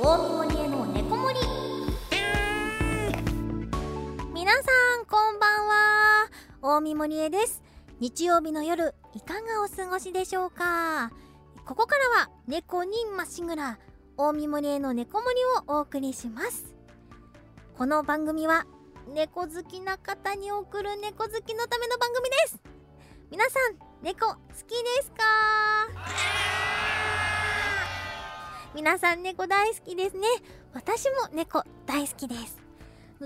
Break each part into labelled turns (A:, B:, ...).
A: 大見森への猫森皆さんこんばんは。大見森へです。日曜日の夜いかがお過ごしでしょうか。ここからは猫にまっしぐら大見森への猫森をお送りします。この番組は猫好きな方に送る猫好きのための番組です。皆さん猫好きですか？皆さん猫大好きですね。私も猫大好きです。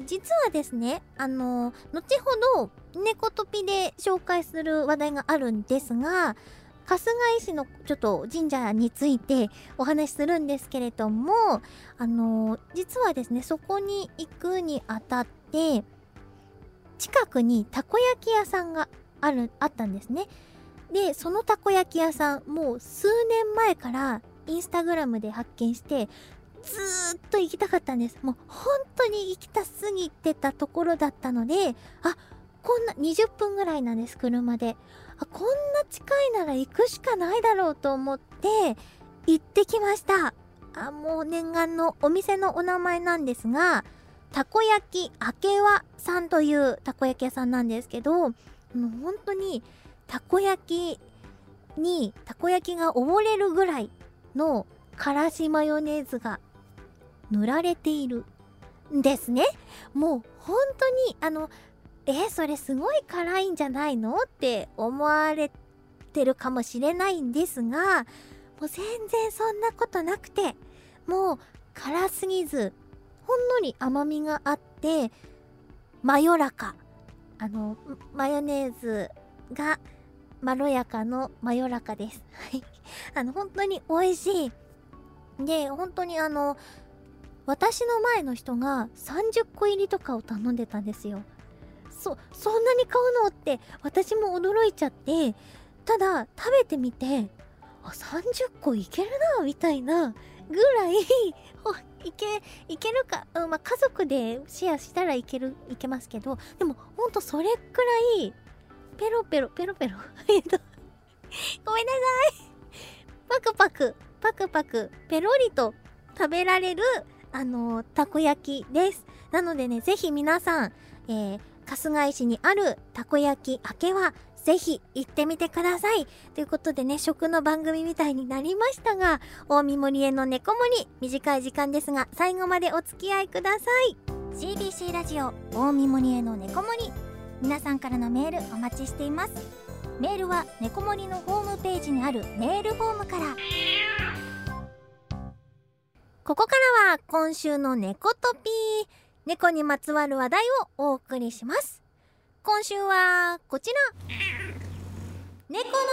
A: 実はですねあの後ほど猫トピで紹介する話題があるんですが春日井市のちょっと神社についてお話しするんですけれどもあの実はですねそこに行くにあたって近くにたこ焼き屋さんがあるあったんですね。でそのたこ焼き屋さんもう数年前からインスタグラムで発見してずーっと行きたかったんです。もう本当に行きたすぎてたところだったのであこんな20分ぐらいなんです車で。あこんな近いなら行くしかないだろうと思って行ってきました。あもう念願のお店のお名前なんですがたこ焼きあけわさんというたこ焼き屋さんなんですけどもう本当にたこ焼きにたこ焼きが溺れるぐらいのからしマヨネーズが塗られているんですね。もう本当にあのえそれすごい辛いんじゃないのって思われてるかもしれないんですがもう全然そんなことなくてもう辛すぎずほんのり甘みがあってまよらかあのマヨネーズがまろやかのまよらかです。はい。あの本当に美味しい。で本当にあの私の前の人が30個入りとかを頼んでたんですよ。そそんなに買うのって私も驚いちゃってただ食べてみてあ30個いけるなみたいなぐらい いけいけるか、うんまあ、家族でシェアしたらいけるいけますけどでもほんとそれくらいペロペロペロペロ。えっとごめんなさい。パクパクパクパクペロリと食べられるあのたこ焼きですなのでねぜひ皆さん、えー、春日井市にあるたこ焼き明けはぜひ行ってみてください。ということでね、食の番組みたいになりましたが、大見森への猫森、短い時間ですが、最後までお付き合いください。CBC ラジオ、大見森への猫森。皆さんからのメールお待ちしています。メールは、猫森のホームページにあるメールフォームから。ここからは、今週の猫トピー。猫にまつわる話題をお送りします。今週はこちら猫の神社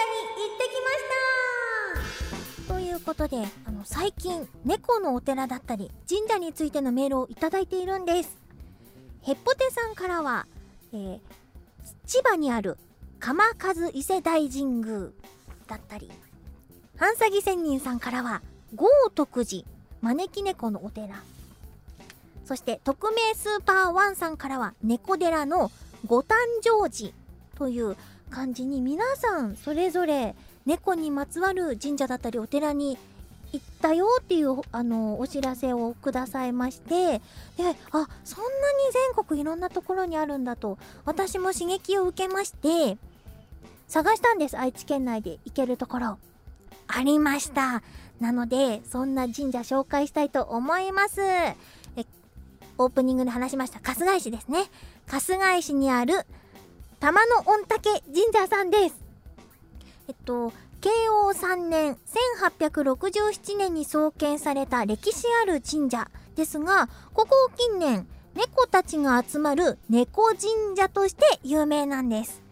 A: に行ってきましたということであの最近猫のお寺だったり神社についてのメールをいただいているんですへっぽてさんからは、えー、千葉にある鎌和伊勢大神宮だったり半詐欺仙人さんからは豪徳寺招き猫のお寺。そして匿名スーパーワンさんからは猫寺の五誕生寺という感じに皆さんそれぞれ猫にまつわる神社だったりお寺に行ったよっていうあのお知らせをくださいましてであそんなに全国いろんなところにあるんだと私も刺激を受けまして探したんです愛知県内で行けるところ。ありました。なのでそんな神社紹介したいと思います。えオープニングで話しました春日井市ですね。春日井市にある玉の御嶽神社さんです。えっと慶応3年1867年に創建された歴史ある神社ですがここを近年猫たちが集まる猫神社として有名なんです。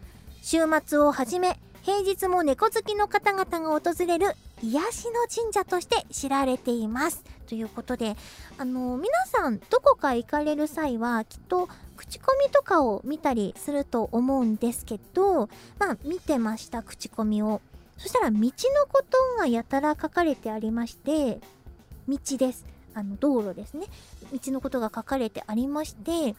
A: 週末をはじめ平日も猫好きの方々が訪れる癒しの神社として知られています。ということであの皆さんどこか行かれる際はきっと口コミとかを見たりすると思うんですけどまあ見てました口コミを。そしたら道のことがやたら書かれてありまして道です。あの道路ですね。道のことが書かれてありまして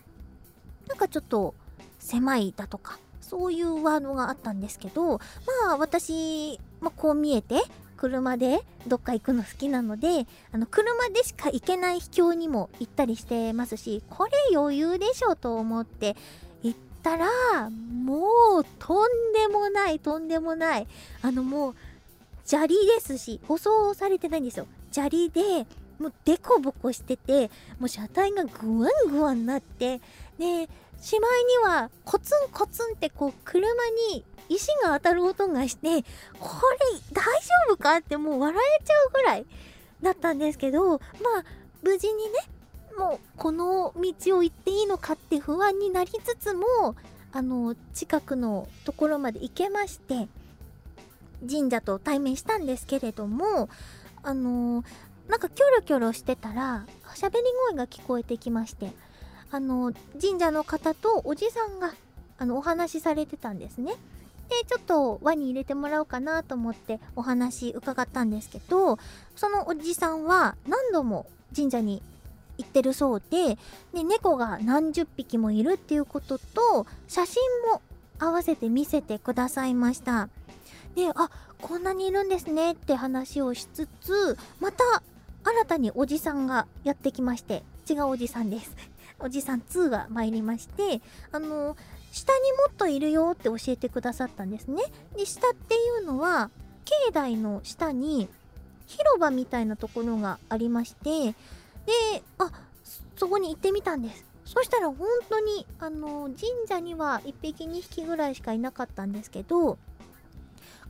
A: なんかちょっと狭いだとかそういうワードがあったんですけどまあ私、まあ、こう見えて車でどっか行くの好きなのであの車でしか行けない秘境にも行ったりしてますしこれ余裕でしょと思って行ったらもうとんでもないとんでもないあのもう砂利ですし舗装されてないんですよ。砂利でもうデコボコしててもう車体がグワングワンなってでしまいにはコツンコツンってこう車に石が当たる音がしてこれ大丈夫かってもう笑えちゃうぐらいだったんですけどまあ無事にねもうこの道を行っていいのかって不安になりつつもあの近くのところまで行けまして神社と対面したんですけれどもあのなんかキョロキョロしてたら喋り声が聞こえてきましてあの神社の方とおじさんがあのお話しされてたんですね。でちょっと輪に入れてもらおうかなと思ってお話伺ったんですけどそのおじさんは何度も神社に行ってるそうでで猫が何十匹もいるっていうことと写真も合わせて見せてくださいましたであこんなにいるんですねって話をしつつまた新たにおじさんがやってきまして違うおじさんです。おじさん2が参りましてあの下にもっといるよって教えてくださったんですね。で下っていうのは境内の下に広場みたいなところがありましてであそこに行ってみたんです。そしたら本当にあの神社には1匹2匹ぐらいしかいなかったんですけど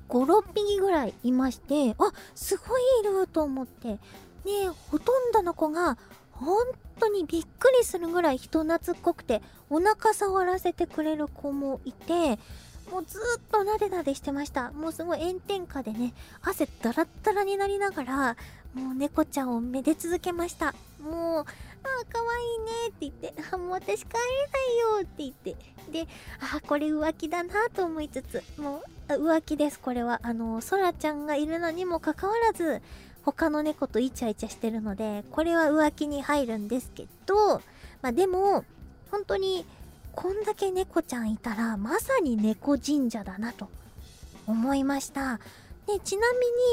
A: 56匹ぐらいいましてあすごいいると思って。でほとんどの子が本当にびっくりするぐらい人懐っこくてお腹触らせてくれる子もいてもうずっとなでなでしてました。もうすごい炎天下でね汗ダラッダラになりながらもう猫ちゃんをめで続けました。もうああかわいいねって言ってあもう私帰れないよって言って。であこれ浮気だなと思いつつもう浮気ですこれは。あのそらちゃんがいるのにもかかわらず他の猫とイチャイチャしてるのでこれは浮気に入るんですけどまあでも本当にこんだけ猫ちゃんいたらまさに猫神社だなと思いました。でちな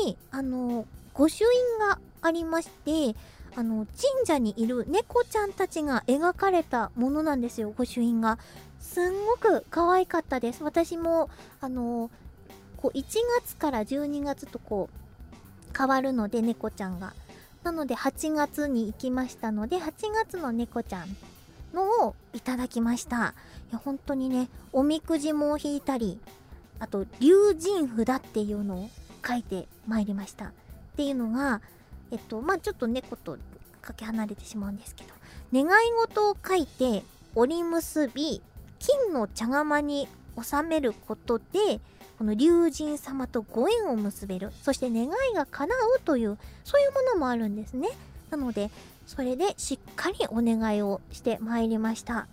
A: みにあの御朱印がありましてあの神社にいる猫ちゃんたちが描かれたものなんですよ御朱印が。すんごく可愛かったです。私もあのこう1月から12月とこう変わるので猫ちゃんが。なので8月に行きましたので8月の猫ちゃんのをいただきました。いや本当にねおみくじも引いたりあと龍神札っていうのを書いてまいりました。っていうのがえっとまあちょっと猫とかけ離れてしまうんですけど願い事を書いて折り結び金の茶釜に収めることでこの龍神様とご縁を結べるそして願いが叶うというそういうものもあるんですね。なのでそれでしっかりお願いをしてまいりました。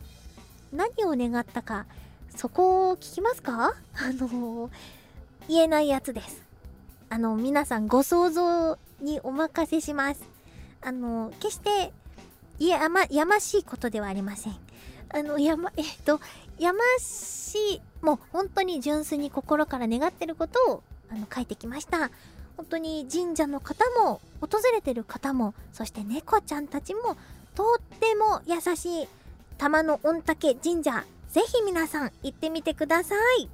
A: 何を願ったかそこを聞きますか？あの言えないやつです。あの皆さんご想像にお任せします。あの決していやまやましいことではありません。あのやまえっとやましいも本当に純粋に心から願ってることをあの書いてきました。本当に神社の方も訪れてる方もそして猫ちゃんたちもとっても優しい玉の御嶽神社。ぜひ皆さん行ってみてください。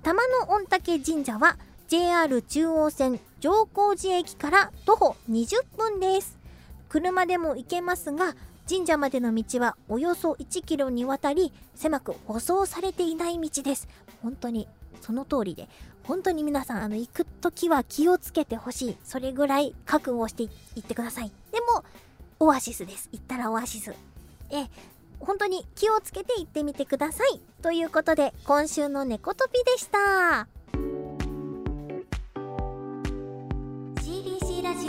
A: 玉の御嶽神社は JR 中央線上高寺駅から徒歩20分です。車でも行けますが神社までの道はおよそ1キロにわたり狭く舗装されていない道です。本当にその通りで本当に皆さんあの行く時は気をつけてほしい。それぐらい覚悟していってください。でもオアシスです。行ったらオアシス。え本当に気をつけて行ってみてください。ということで今週の猫トピでした。CBC ラジ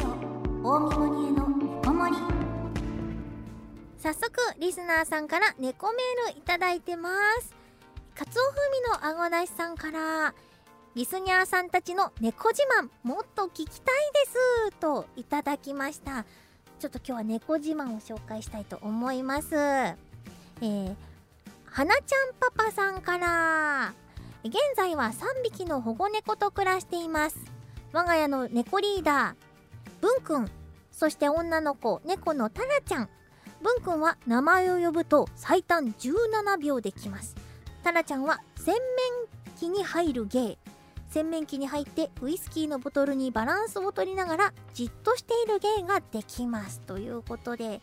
A: オ大見森への早速リスナーさんから猫メールいただいてます。カツオ風味のあごだしさんからリスニャーさんたちの猫自慢もっと聞きたいですといただきました。ちょっと今日は猫自慢を紹介したいと思います。えー、はなちゃんパパさんから現在は3匹の保護猫と暮らしています。我が家の猫リーダー文くんそして女の子猫のタラちゃん。文くんは名前を呼ぶと最短17秒できます。タラちゃんは洗面器に入る芸。洗面器に入ってウイスキーのボトルにバランスを取りながらじっとしている芸ができます。ということで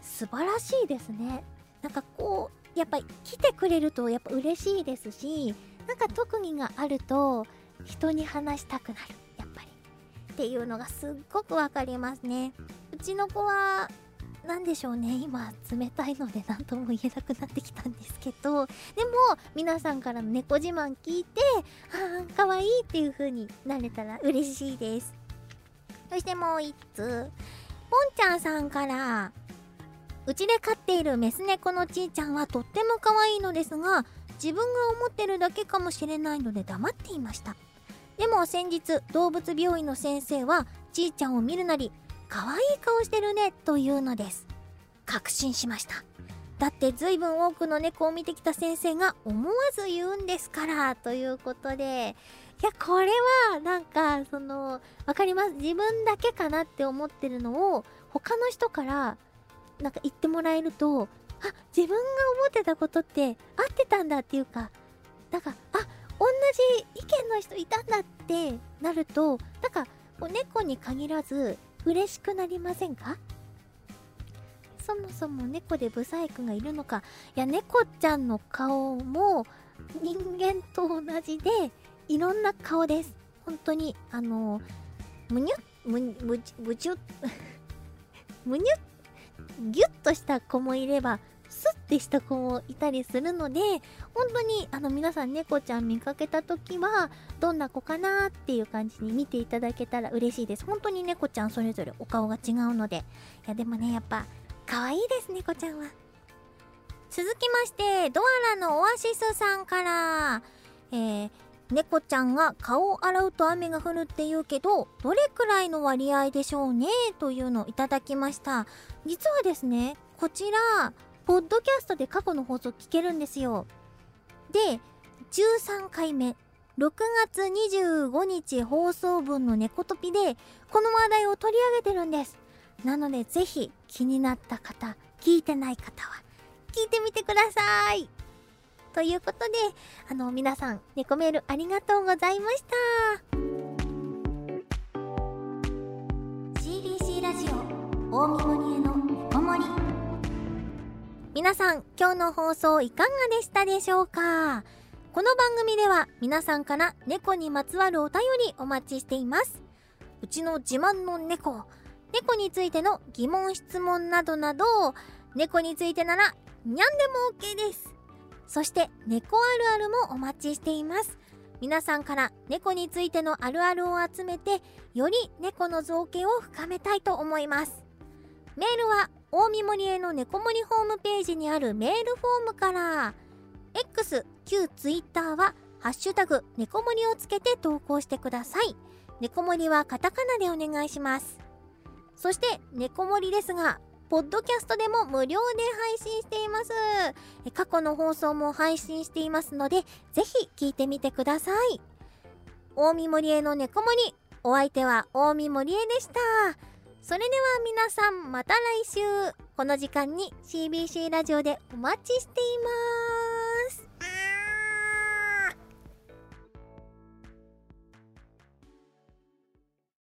A: 素晴らしいですね。なんかこうやっぱり来てくれるとやっぱ嬉しいですしなんか特技があると人に話したくなる。やっぱり。っていうのがすっごくわかりますね。うちの子は何でしょうね。今冷たいので何とも言えなくなってきたんですけど。でも皆さんからの猫自慢聞いてああかわいいっていう風になれたら嬉しいです。そしてもう一通ポンちゃんさんからうちで飼っているメス猫のちーちゃんはとっても可愛いのですが自分が思ってるだけかもしれないので黙っていました。でも先日動物病院の先生はちーちゃんを見るなり可愛い顔してるねというのです。確信しました。だって随分多くの猫を見てきた先生が思わず言うんですからということで。いやこれはなんかその分かります？自分だけかなって思ってるのを他の人からなんか言ってもらえるとあ自分が思ってたことって合ってたんだっていうかなんかあ同じ意見の人いたんだってなるとなんかこう猫に限らず嬉しくなりませんか？そもそも猫でブサイクがいるのか？いや猫ちゃんの顔も人間と同じでいろんな顔です。本当にあのむにゅむむむちゅ むにゅギュッとした子もいればスッてした子もいたりするので本当にあの皆さん猫ちゃん見かけた時はどんな子かなっていう感じに見ていただけたら嬉しいです。本当に猫ちゃんそれぞれお顔が違うので。いやでもねやっぱ可愛いです猫ちゃんは。続きましてドアラのオアシスさんから。えー、猫ちゃんが顔を洗うと雨が降るって言うけどどれくらいの割合でしょうねというのをいただきました。実はですねこちらポッドキャストで過去の放送聞けるんですよ。で13回目。6月25日放送分の猫トピでこの話題を取り上げてるんです。なのでぜひ気になった方聞いてない方は聞いてみてください。ということであの皆さん猫メールありがとうございました。CBC ラジオ大見森への皆さん今日の放送いかがでしたでしょうか？この番組では皆さんから猫にまつわるお便りお待ちしています。うちの自慢の猫猫についての疑問質問などなど猫についてならにゃんでも OK です。そして猫あるあるもお待ちしています。皆さんから猫についてのあるあるを集めてより猫の造形を深めたいと思います。メールは大見森への猫森ホームページにあるメールフォームから X 旧 Twitter はハッシュタグ猫森をつけて投稿してください。猫森はカタカナでお願いします。そして猫森ですがポッドキャストでも無料で配信しています。過去の放送も配信していますのでぜひ聞いてみてください。大見森への猫森お相手は大見森江でした。それでは皆さんまた来週。この時間に CBC ラジオでお待ちしています。